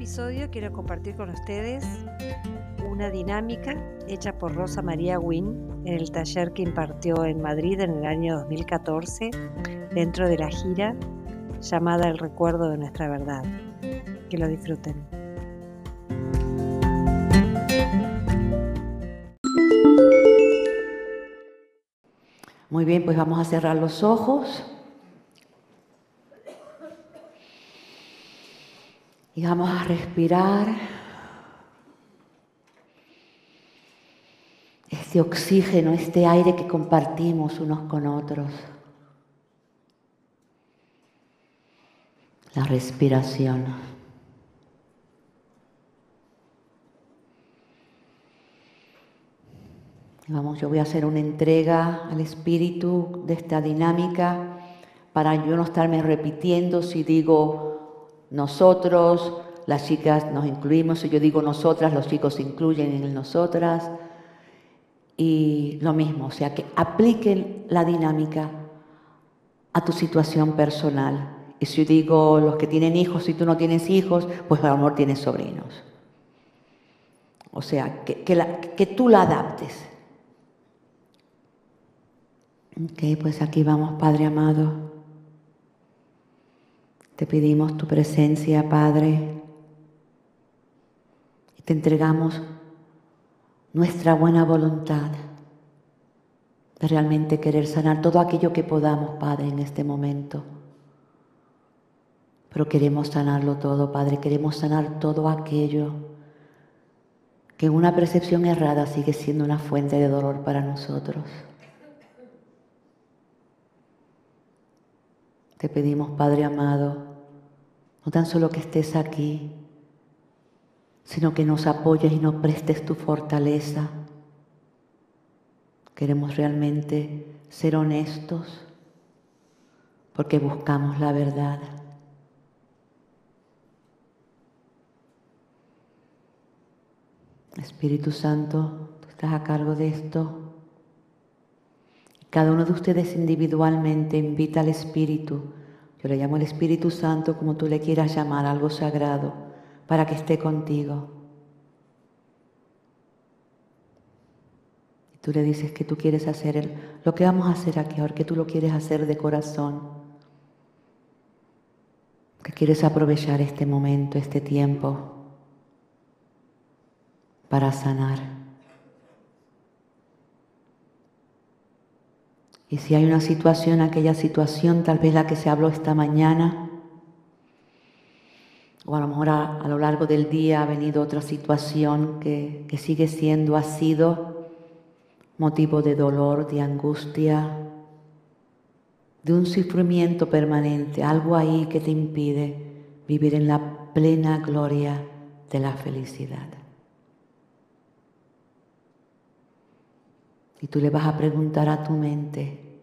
episodio quiero compartir con ustedes una dinámica hecha por Rosa María Wynn en el taller que impartió en Madrid en el año 2014 dentro de la gira llamada El recuerdo de nuestra verdad. Que lo disfruten. Muy bien, pues vamos a cerrar los ojos. Y vamos a respirar este oxígeno, este aire que compartimos unos con otros. La respiración. Vamos, yo voy a hacer una entrega al espíritu de esta dinámica para yo no estarme repitiendo si digo nosotros, las chicas nos incluimos, yo digo nosotras, los chicos se incluyen en nosotras. Y lo mismo, o sea, que apliquen la dinámica a tu situación personal. Y si yo digo los que tienen hijos, si tú no tienes hijos, pues a mejor tienes sobrinos. O sea, que, que tú la adaptes. Ok, pues aquí vamos, Padre amado. Te pedimos tu presencia, Padre, y te entregamos nuestra buena voluntad de realmente querer sanar todo aquello que podamos, Padre, en este momento. Pero queremos sanarlo todo, Padre, queremos sanar todo aquello que en una percepción errada sigue siendo una fuente de dolor para nosotros. Te pedimos, Padre amado, no tan solo que estés aquí, sino que nos apoyes y nos prestes tu fortaleza. Queremos realmente ser honestos porque buscamos la verdad. Espíritu Santo, tú estás a cargo de esto. Cada uno de ustedes individualmente invita al Espíritu yo le llamo el Espíritu Santo, como tú le quieras llamar, algo sagrado, para que esté contigo. Y tú le dices que tú quieres hacer lo que vamos a hacer aquí ahora, que tú lo quieres hacer de corazón, que quieres aprovechar este momento, este tiempo, para sanar. Y si hay una situación, aquella situación, tal vez la que se habló esta mañana, o a lo mejor a, lo largo del día ha venido otra situación que, que sigue siendo, ha sido motivo de dolor, de angustia, de un sufrimiento permanente, algo ahí que te impide vivir en la plena gloria de la felicidad. Y tú le vas a preguntar a tu mente,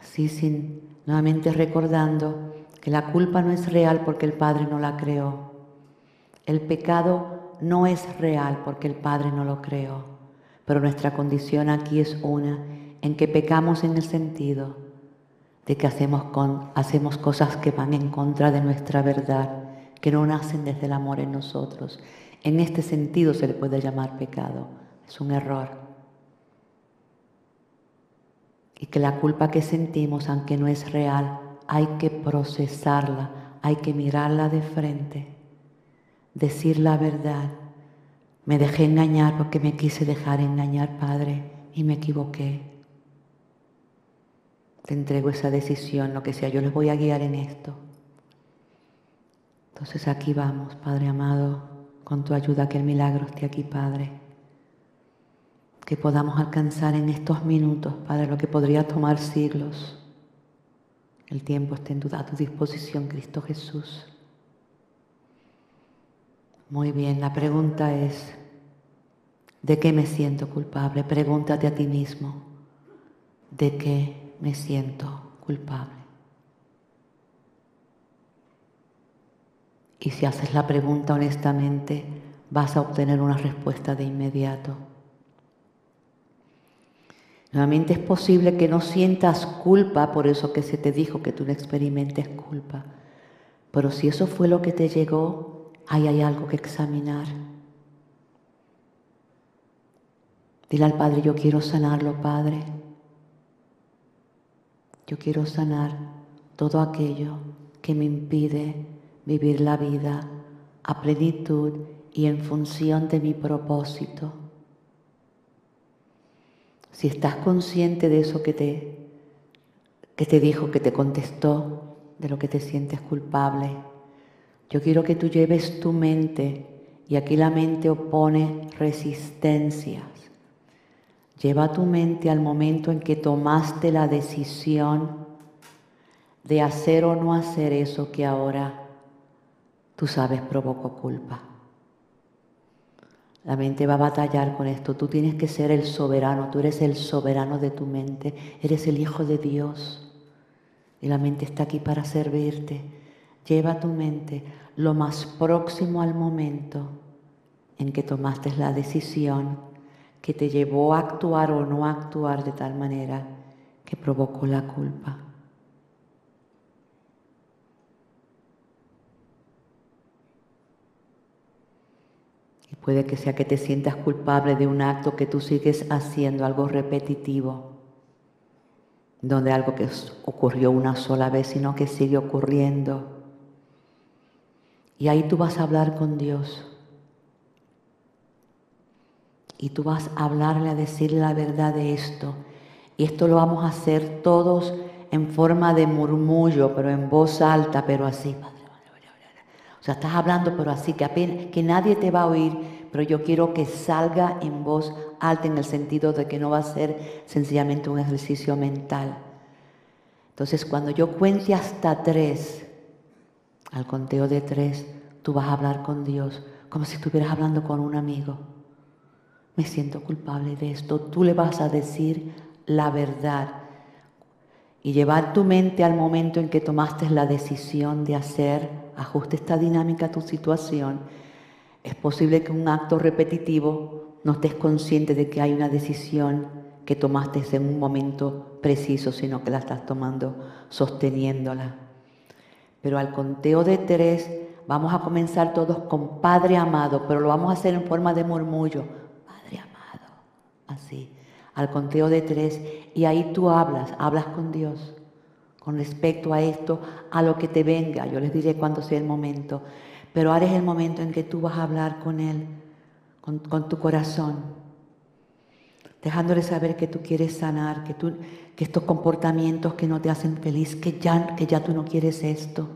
así sin nuevamente recordando que la culpa no es real porque el Padre no la creó. El pecado no es real porque el Padre no lo creó. Pero nuestra condición aquí es una, en que pecamos en el sentido de que hacemos, con, hacemos cosas que van en contra de nuestra verdad, que no nacen desde el amor en nosotros. En este sentido se le puede llamar pecado. Es un error y que la culpa que sentimos, aunque no es real, hay que procesarla, hay que mirarla de frente, decir la verdad. Me dejé engañar porque me quise dejar engañar, Padre, y me equivoqué. Te entrego esa decisión, lo que sea, yo les voy a guiar en esto. Entonces aquí vamos, Padre amado, con tu ayuda, que el milagro esté aquí, Padre que podamos alcanzar en estos minutos, Padre, lo que podría tomar siglos. El tiempo está en a tu disposición, Cristo Jesús. Muy bien, la pregunta es, ¿de qué me siento culpable? Pregúntate a ti mismo, ¿de qué me siento culpable? Y si haces la pregunta honestamente, vas a obtener una respuesta de inmediato. Nuevamente es posible que no sientas culpa por eso que se te dijo que tú no experimentes culpa. Pero si eso fue lo que te llegó, ahí hay algo que examinar. Dile al Padre, yo quiero sanarlo, Padre. Yo quiero sanar todo aquello que me impide vivir la vida a plenitud y en función de mi propósito. Si estás consciente de eso que te, que te dijo, que te contestó, de lo que te sientes culpable, yo quiero que tú lleves tu mente, y aquí la mente opone resistencias. Lleva tu mente al momento en que tomaste la decisión de hacer o no hacer eso que ahora tú sabes provocó culpa. La mente va a batallar con esto. Tú tienes que ser el soberano, tú eres el soberano de tu mente, eres el Hijo de Dios. Y la mente está aquí para servirte. Lleva tu mente lo más próximo al momento en que tomaste la decisión que te llevó a actuar o no actuar de tal manera que provocó la culpa. Puede que sea que te sientas culpable de un acto que tú sigues haciendo, algo repetitivo, donde algo que ocurrió una sola vez, sino que sigue ocurriendo. Y ahí tú vas a hablar con Dios. Y tú vas a hablarle, a decirle la verdad de esto. Y esto lo vamos a hacer todos en forma de murmullo, pero en voz alta, pero así. O sea, estás hablando, pero así, que, apenas, que nadie te va a oír, pero yo quiero que salga en voz alta en el sentido de que no va a ser sencillamente un ejercicio mental. Entonces, cuando yo cuente hasta tres, al conteo de tres, tú vas a hablar con Dios como si estuvieras hablando con un amigo. Me siento culpable de esto. Tú le vas a decir la verdad y llevar tu mente al momento en que tomaste la decisión de hacer, ajuste esta dinámica a tu situación es posible que un acto repetitivo no estés consciente de que hay una decisión que tomaste en un momento preciso, sino que la estás tomando sosteniéndola. Pero al conteo de tres vamos a comenzar todos con Padre amado, pero lo vamos a hacer en forma de murmullo. Padre amado, así, al conteo de tres. Y ahí tú hablas, hablas con Dios con respecto a esto, a lo que te venga. Yo les diré cuando sea el momento. Pero ahora es el momento en que tú vas a hablar con Él, con, tu corazón, dejándole saber que tú quieres sanar, que, estos comportamientos que no te hacen feliz, que ya, que ya tú no quieres esto,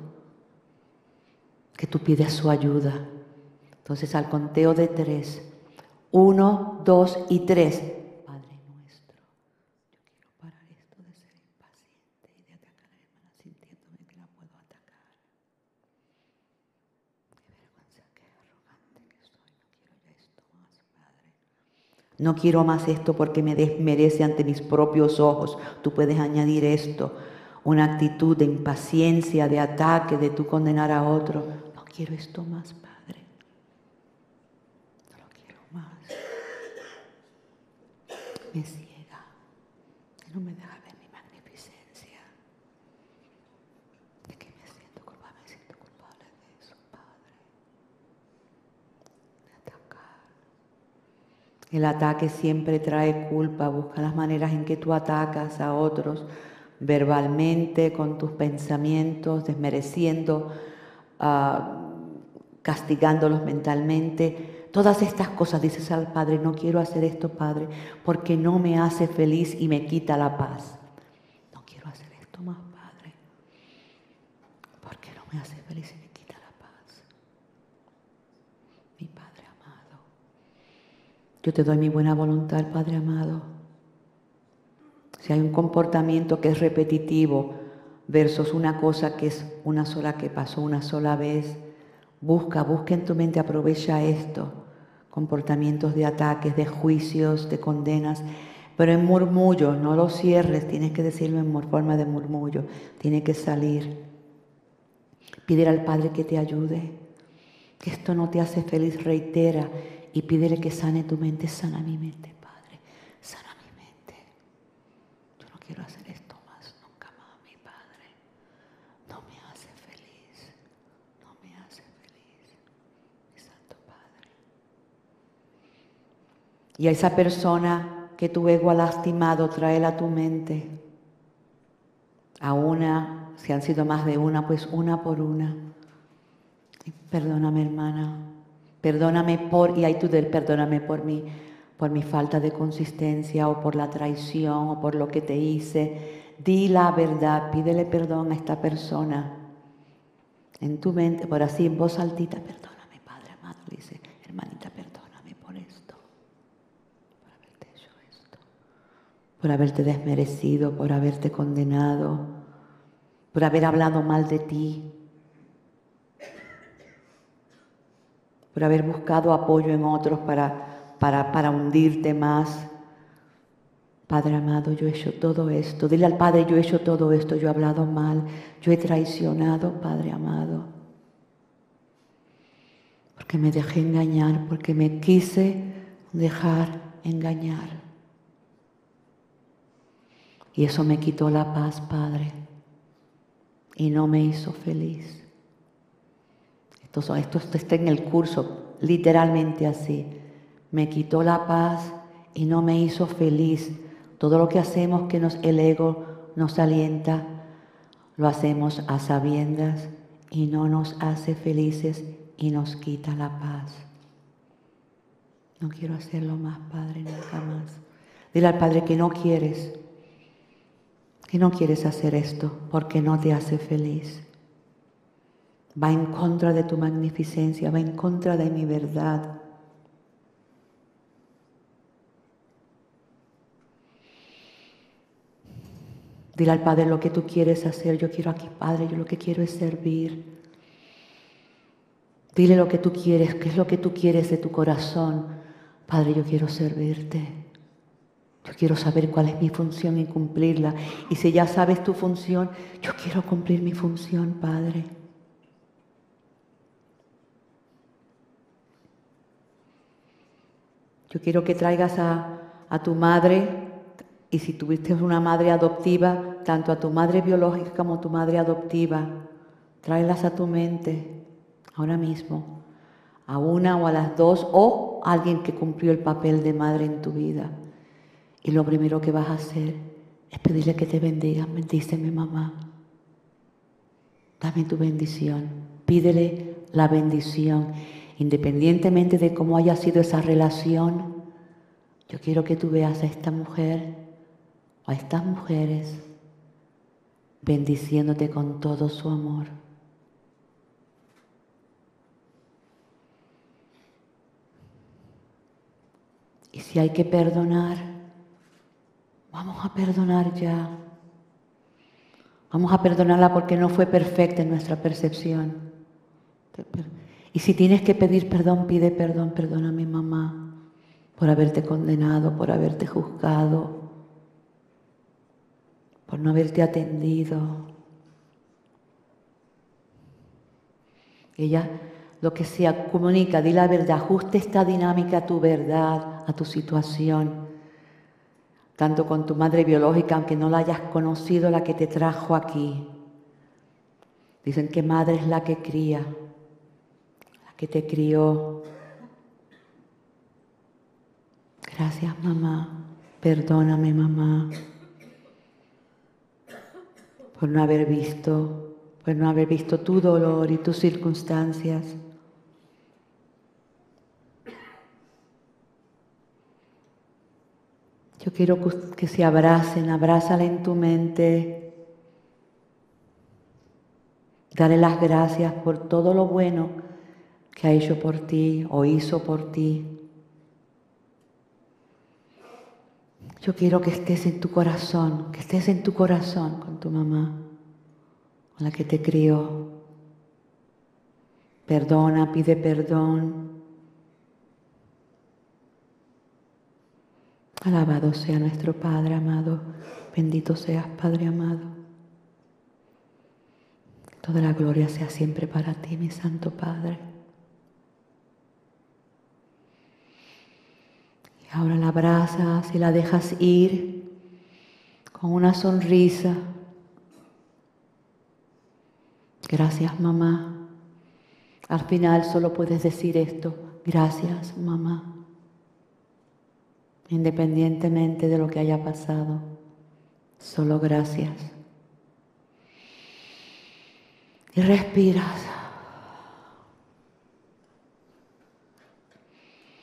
que tú pides su ayuda. Entonces al conteo de tres, uno, dos y tres, No quiero más esto porque me desmerece ante mis propios ojos. Tú puedes añadir esto, una actitud de impaciencia, de ataque, de tú condenar a otro. No quiero esto más, Padre. No lo quiero más. No me deja El ataque siempre trae culpa, busca las maneras en que tú atacas a otros verbalmente, con tus pensamientos, desmereciendo, ah, castigándolos mentalmente. Todas estas cosas, dices al Padre, no quiero hacer esto, Padre, porque no me hace feliz y me quita la paz. No quiero hacer esto más, Padre, porque no me hace feliz y me Yo te doy mi buena voluntad, Padre amado. Si hay un comportamiento que es repetitivo versus una cosa que es una sola que pasó una sola vez, busca, busca en tu mente, aprovecha esto. Comportamientos de ataques, de juicios, de condenas, pero en murmullo, no lo cierres, tienes que decirlo en forma de murmullo, tiene que salir. Pide al Padre que te ayude, que esto no te hace feliz, reitera y pídele que sane tu mente, sana mi mente, Padre, sana mi mente. Yo no quiero hacer esto más, nunca más, mi Padre. No me hace feliz, no me hace feliz, mi Santo Padre. Y a esa persona que tu ego ha lastimado, tráela a tu mente. A una, si han sido más de una, pues una por una. Y perdóname, hermana Perdóname por, y hay tú del perdóname por mí, por mi falta de consistencia o por la traición o por lo que te hice. Di la verdad, pídele perdón a esta persona. En tu mente, por así en voz altita, perdóname, Padre amado, dice, hermanita, perdóname por esto, por haberte hecho esto, por haberte desmerecido, por haberte condenado, por haber hablado mal de ti, por haber buscado apoyo en otros para, para, para hundirte más. Padre amado, yo he hecho todo esto. Dile al Padre, yo he hecho todo esto, yo he hablado mal, yo he traicionado, Padre amado. Porque me dejé engañar, porque me quise dejar engañar. Y eso me quitó la paz, Padre. Y no me hizo feliz. Esto, esto está en el curso, literalmente así. Me quitó la paz y no me hizo feliz. Todo lo que hacemos que nos, el ego nos alienta, lo hacemos a sabiendas y no nos hace felices y nos quita la paz. No quiero hacerlo más, Padre, nunca más. Dile al Padre que no quieres, que no quieres hacer esto porque no te hace feliz va en contra de tu magnificencia, va en contra de mi verdad. Dile al Padre lo que tú quieres hacer. Yo quiero aquí, Padre, yo lo que quiero es servir. Dile lo que tú quieres, qué es lo que tú quieres de tu corazón. Padre, yo quiero servirte. Yo quiero saber cuál es mi función y cumplirla. Y si ya sabes tu función, yo quiero cumplir mi función, Padre. Yo quiero que traigas a, tu madre, y si tuviste una madre adoptiva, tanto a tu madre biológica como a tu madre adoptiva, tráelas a tu mente ahora mismo, a una o a las dos, o a alguien que cumplió el papel de madre en tu vida. Y lo primero que vas a hacer es pedirle que te bendiga. Bendíceme, mamá. Dame tu bendición. Pídele la bendición independientemente de cómo haya sido esa relación, yo quiero que tú veas a esta mujer o a estas mujeres bendiciéndote con todo su amor. Y si hay que perdonar, vamos a perdonar ya. Vamos a perdonarla porque no fue perfecta en nuestra percepción. Y si tienes que pedir perdón, pide perdón, perdona a mi mamá por haberte condenado, por haberte juzgado, por no haberte atendido. Ella lo que sea comunica, di la verdad, ajuste esta dinámica a tu verdad, a tu situación, tanto con tu madre biológica, aunque no la hayas conocido, la que te trajo aquí. Dicen que madre es la que cría que te crió. Gracias mamá, perdóname mamá por no haber visto, por no haber visto tu dolor y tus circunstancias. Yo quiero que se abracen, abrázala en tu mente. Dale las gracias por todo lo bueno que ha hecho por ti o hizo por ti. Yo quiero que estés en tu corazón, que estés en tu corazón con tu mamá, con la que te crió. Perdona, pide perdón. Alabado sea nuestro Padre amado, bendito seas Padre amado. Toda la gloria sea siempre para ti, mi Santo Padre. Ahora la abrazas y la dejas ir con una sonrisa. Gracias mamá. Al final solo puedes decir esto. Gracias mamá. independientemente de lo que haya pasado. Solo gracias. Y respiras.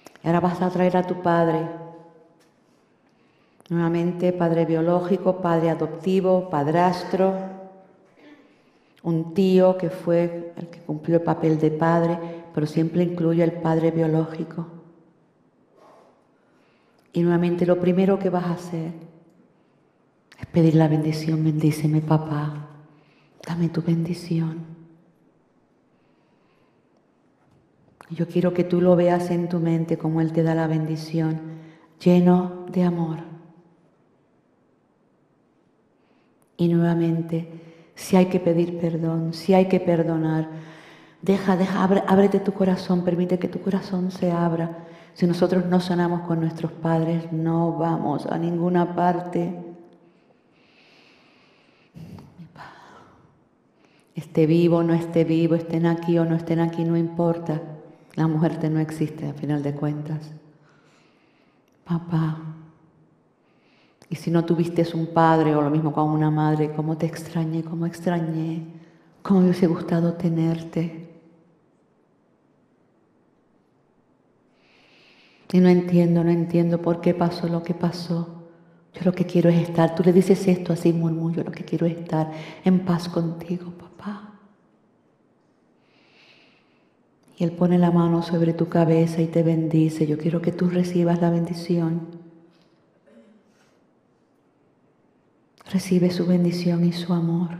Y ahora vas a traer a tu padre. Nuevamente, padre biológico, padre adoptivo, padrastro, un tío que fue el que cumplió el papel de padre, pero siempre incluye al padre biológico. Y nuevamente lo primero que vas a hacer es pedir la bendición. Bendíceme, papá. Dame tu bendición. Yo quiero que tú lo veas en tu mente como Él te da la bendición, lleno de amor. Y nuevamente, si hay que pedir perdón, si hay que perdonar, deja, deja, ábrete tu corazón, permite que tu corazón se abra. Si nosotros no sanamos con nuestros padres, no vamos a ninguna parte. Esté vivo, no esté vivo, estén aquí o no estén aquí, no importa. La muerte no existe a final de cuentas. Papá, y si no tuviste un padre o lo mismo con una madre, ¿cómo te extrañé? ¿Cómo extrañé? ¿Cómo me hubiese gustado tenerte? Y no entiendo, no entiendo por qué pasó lo que pasó. Yo lo que quiero es estar, tú le dices esto así murmullo, lo que quiero es estar en paz contigo, papá. Y Él pone la mano sobre tu cabeza y te bendice. Yo quiero que tú recibas la bendición. Recibe su bendición y su amor.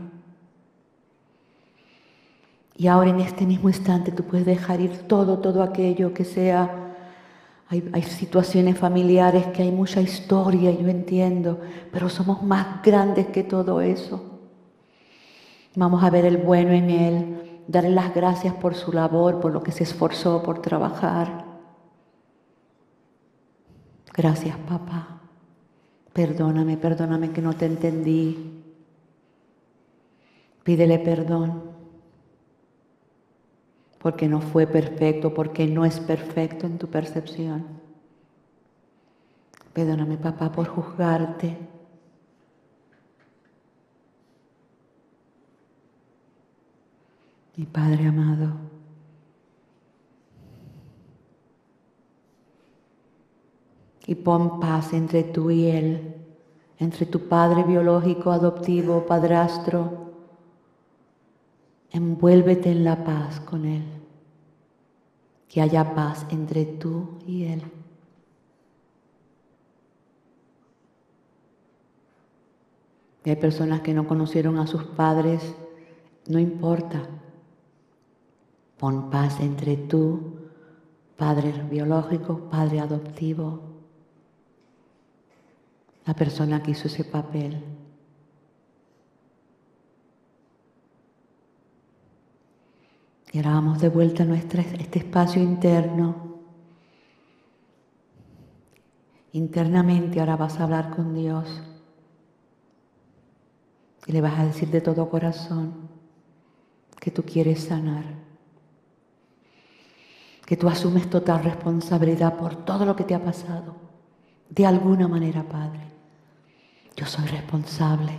Y ahora en este mismo instante tú puedes dejar ir todo, todo aquello que sea. Hay, hay, situaciones familiares que hay mucha historia, yo entiendo, pero somos más grandes que todo eso. Vamos a ver el bueno en Él, darle las gracias por su labor, por lo que se esforzó por trabajar. Gracias, papá. Perdóname, perdóname que no te entendí. Pídele perdón porque no fue perfecto, porque no es perfecto en tu percepción. Perdóname, papá, por juzgarte. Mi Padre amado. Y pon paz entre tú y Él, entre tu Padre biológico, adoptivo, padrastro. Envuélvete en la paz con Él. Que haya paz entre tú y Él. hay personas que no conocieron a sus padres, no importa. Pon paz entre tú, padre biológico, padre adoptivo, la persona que hizo ese papel. Y ahora vamos de vuelta a nuestro, este espacio interno. Internamente ahora vas a hablar con Dios y le vas a decir de todo corazón que tú quieres sanar que tú asumes total responsabilidad por todo lo que te ha pasado. De alguna manera, Padre, yo soy responsable.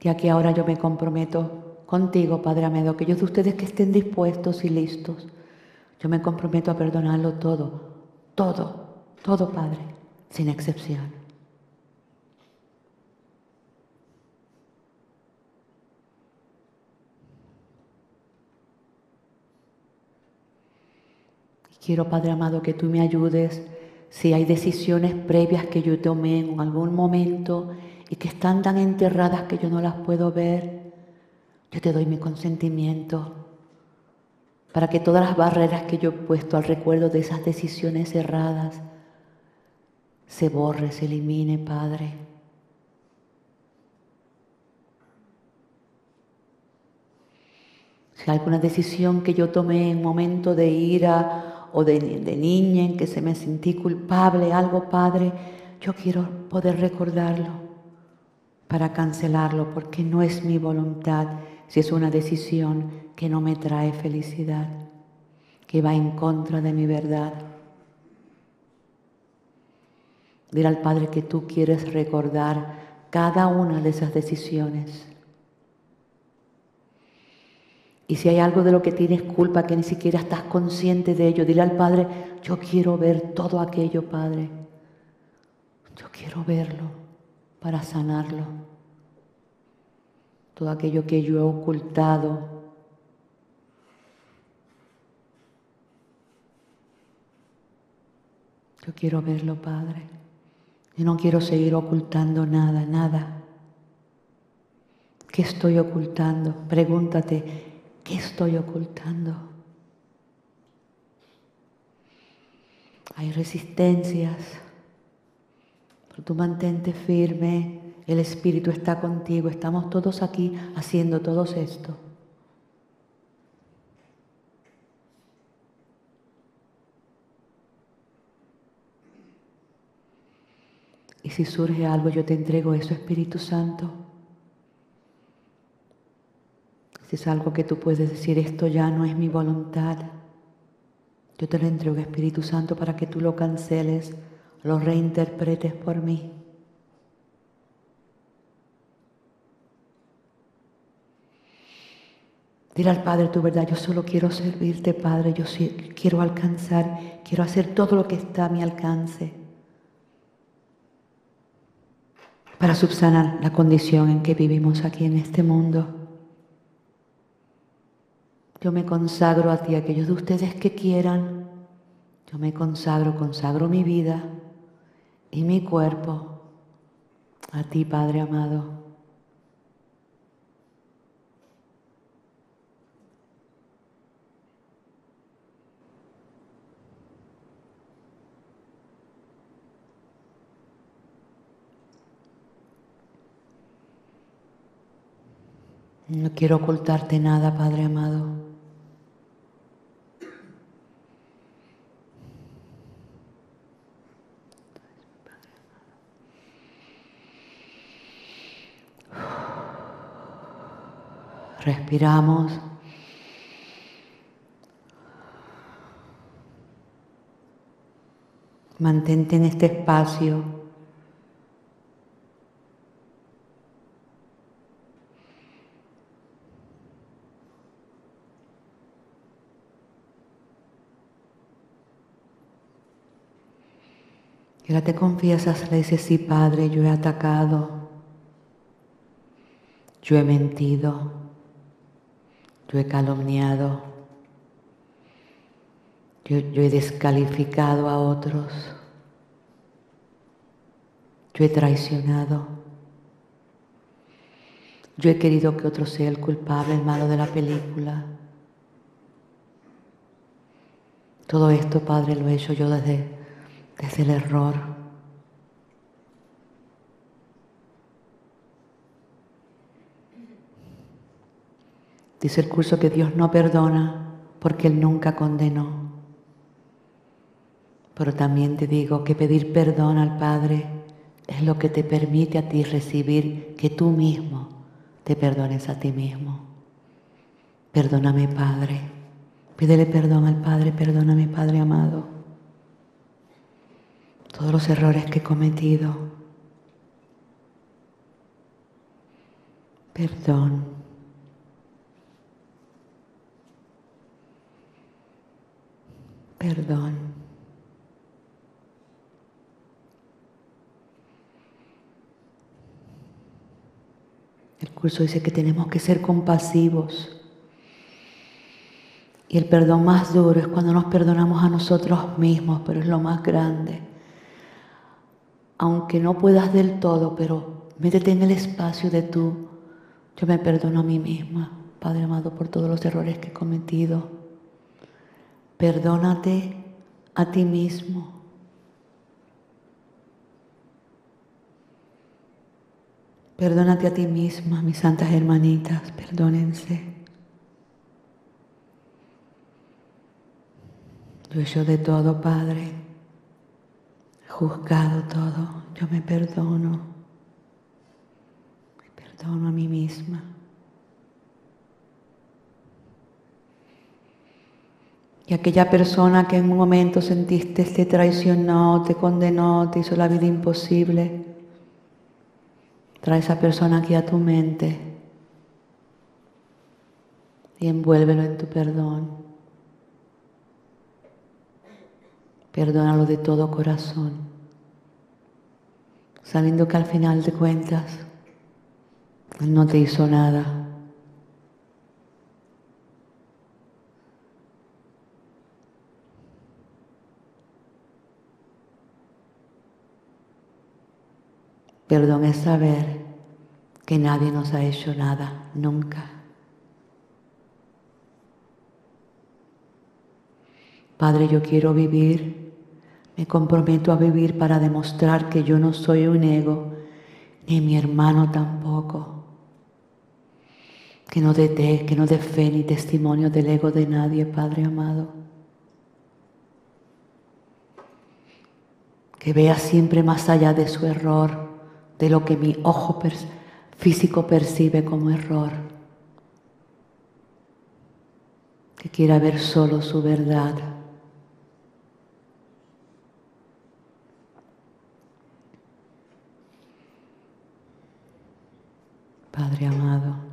Y aquí ahora yo me comprometo contigo, Padre Amedo, aquellos de ustedes que estén dispuestos y listos, yo me comprometo a perdonarlo todo, todo, todo, Padre, sin excepción. Quiero, Padre amado, que tú me ayudes si hay decisiones previas que yo tomé en algún momento y que están tan enterradas que yo no las puedo ver. Yo te doy mi consentimiento para que todas las barreras que yo he puesto al recuerdo de esas decisiones erradas se borre, se elimine, Padre. Si alguna decisión que yo tomé en momento de ira o de, niña en que se me sentí culpable, algo, Padre, yo quiero poder recordarlo para cancelarlo, porque no es mi voluntad si es una decisión que no me trae felicidad, que va en contra de mi verdad. Dile al Padre que tú quieres recordar cada una de esas decisiones. Y si hay algo de lo que tienes culpa, que ni siquiera estás consciente de ello, dile al Padre, yo quiero ver todo aquello, Padre. Yo quiero verlo para sanarlo. Todo aquello que yo he ocultado. Yo quiero verlo, Padre. Y no quiero seguir ocultando nada, nada. ¿Qué estoy ocultando? Pregúntate, ¿qué estoy ocultando? Hay resistencias, pero tú mantente firme, el Espíritu está contigo, estamos todos aquí haciendo todo esto. Y si surge algo, yo te entrego eso, Espíritu Santo. Si es algo que tú puedes decir, esto ya no es mi voluntad, yo te lo entrego, Espíritu Santo, para que tú lo canceles, lo reinterpretes por mí. Dile al Padre tu verdad, yo solo quiero servirte, Padre, yo quiero alcanzar, quiero hacer todo lo que está a mi alcance. para subsanar la condición en que vivimos aquí en este mundo. Yo me consagro a ti, aquellos de ustedes que quieran, yo me consagro, consagro mi vida y mi cuerpo a ti, Padre amado. No quiero ocultarte nada, Padre amado. Respiramos. Mantente en este espacio. Y ahora te confiesas, le dices, sí, Padre, yo he atacado, yo he mentido, yo he calumniado, yo, yo he descalificado a otros, yo he traicionado, yo he querido que otro sea el culpable, el malo de la película. Todo esto, Padre, lo he hecho yo desde desde el error. Dice el curso que Dios no perdona porque Él nunca condenó. Pero también te digo que pedir perdón al Padre es lo que te permite a ti recibir que tú mismo te perdones a ti mismo. Perdóname, Padre. Pídele perdón al Padre, perdóname, Padre amado todos los errores que he cometido. Perdón. Perdón. El curso dice que tenemos que ser compasivos. Y el perdón más duro es cuando nos perdonamos a nosotros mismos, pero es lo más grande aunque no puedas del todo, pero métete en el espacio de tú. Yo me perdono a mí misma, Padre amado, por todos los errores que he cometido. Perdónate a ti mismo. Perdónate a ti misma, mis santas hermanitas, perdónense. Yo hecho de todo, Padre juzgado todo, yo me perdono, me perdono a mí misma. Y aquella persona que en un momento sentiste te traicionó, te condenó, te hizo la vida imposible, trae esa persona aquí a tu mente y envuélvelo en tu perdón. Perdónalo de todo corazón, sabiendo que al final de cuentas Él no te hizo nada. Perdón es saber que nadie nos ha hecho nada, nunca. Padre, yo quiero vivir, me comprometo a vivir para demostrar que yo no soy un ego, ni mi hermano tampoco. Que no dé, que no dé fe ni testimonio del ego de nadie, Padre amado. Que vea siempre más allá de su error de lo que mi ojo físico percibe como error, que quiera ver solo su verdad. Padre amado.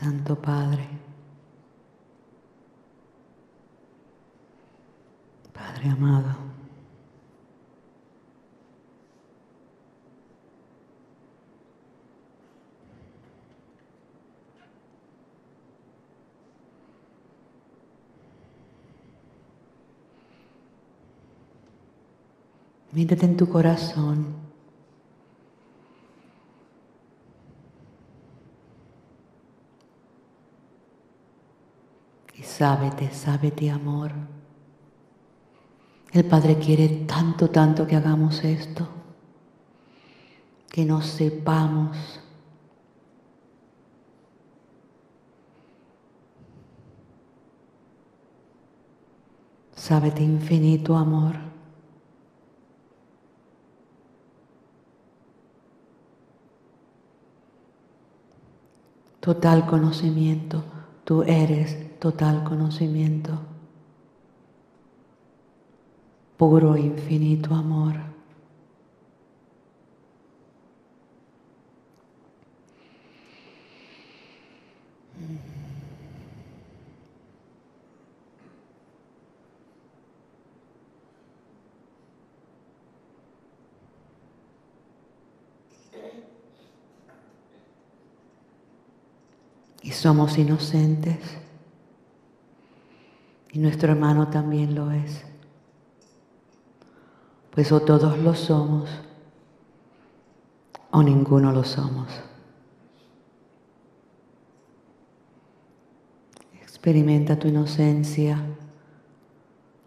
Santo Padre, Padre amado, mírate en tu corazón. Sábete, sábete amor. El Padre quiere tanto, tanto que hagamos esto, que nos sepamos. Sábete infinito amor. Total conocimiento, tú eres total conocimiento, puro infinito amor. Somos inocentes y nuestro hermano también lo es. Pues o todos lo somos o ninguno lo somos. Experimenta tu inocencia.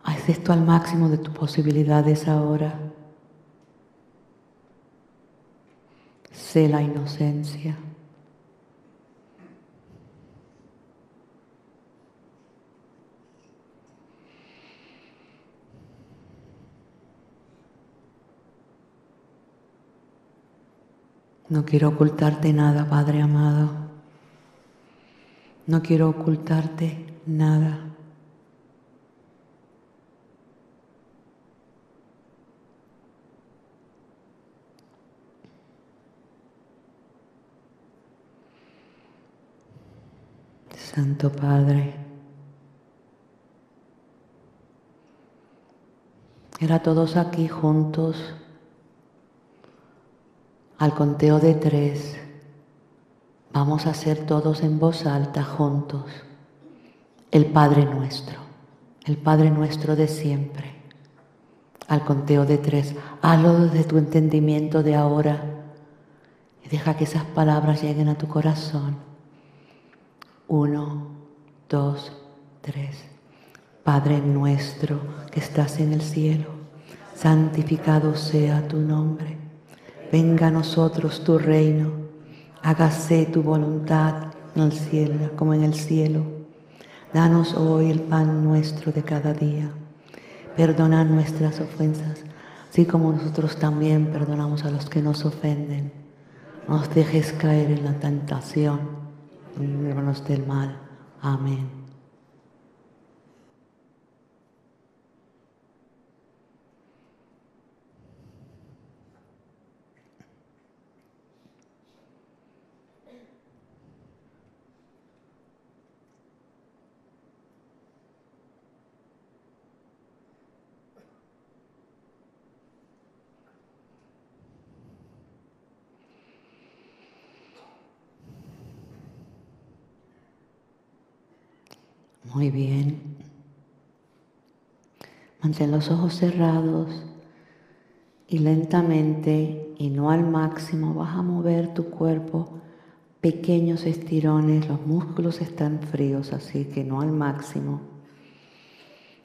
Haz esto al máximo de tus posibilidades ahora. Sé la inocencia. No quiero ocultarte nada, Padre amado. No quiero ocultarte nada. Santo Padre, era todos aquí juntos al conteo de tres, vamos a hacer todos en voz alta juntos el Padre nuestro, el Padre nuestro de siempre. Al conteo de tres, hazlo desde tu entendimiento de ahora y deja que esas palabras lleguen a tu corazón. Uno, dos, tres. Padre nuestro que estás en el cielo, santificado sea tu nombre venga a nosotros tu reino, hágase tu voluntad en el cielo como en el cielo. Danos hoy el pan nuestro de cada día. Perdona nuestras ofensas, así como nosotros también perdonamos a los que nos ofenden. No nos dejes caer en la tentación, líbranos del mal. Amén. Muy bien. Mantén los ojos cerrados y lentamente y no al máximo vas a mover tu cuerpo pequeños estirones. Los músculos están fríos, así que no al máximo.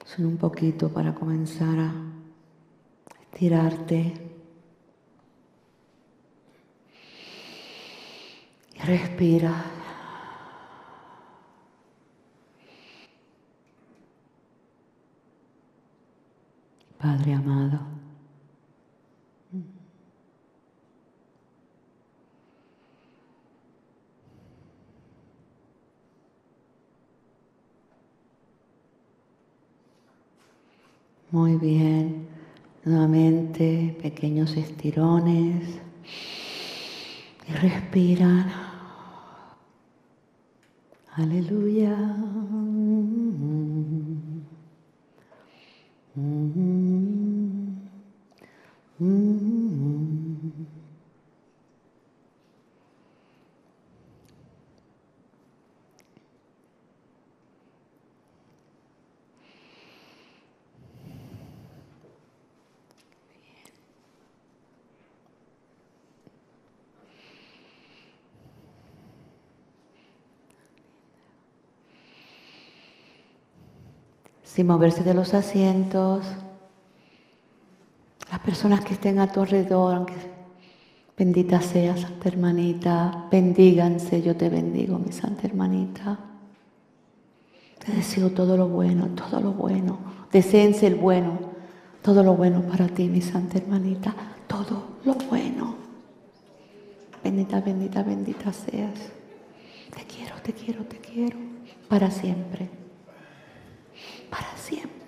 Son un poquito para comenzar a estirarte. Respira. Padre amado. Muy bien. Nuevamente pequeños estirones. Y respiran. Aleluya. Mm-hmm. Mm-hmm. Sin moverse de los asientos. Las personas que estén a tu alrededor, bendita sea Santa Hermanita, bendíganse, yo te bendigo, mi Santa Hermanita. Te deseo todo lo bueno, todo lo bueno. Deseense el bueno, todo lo bueno para ti, mi Santa Hermanita, todo lo bueno. Bendita, bendita, bendita seas. Te quiero, te quiero, te quiero, para siempre para siempre.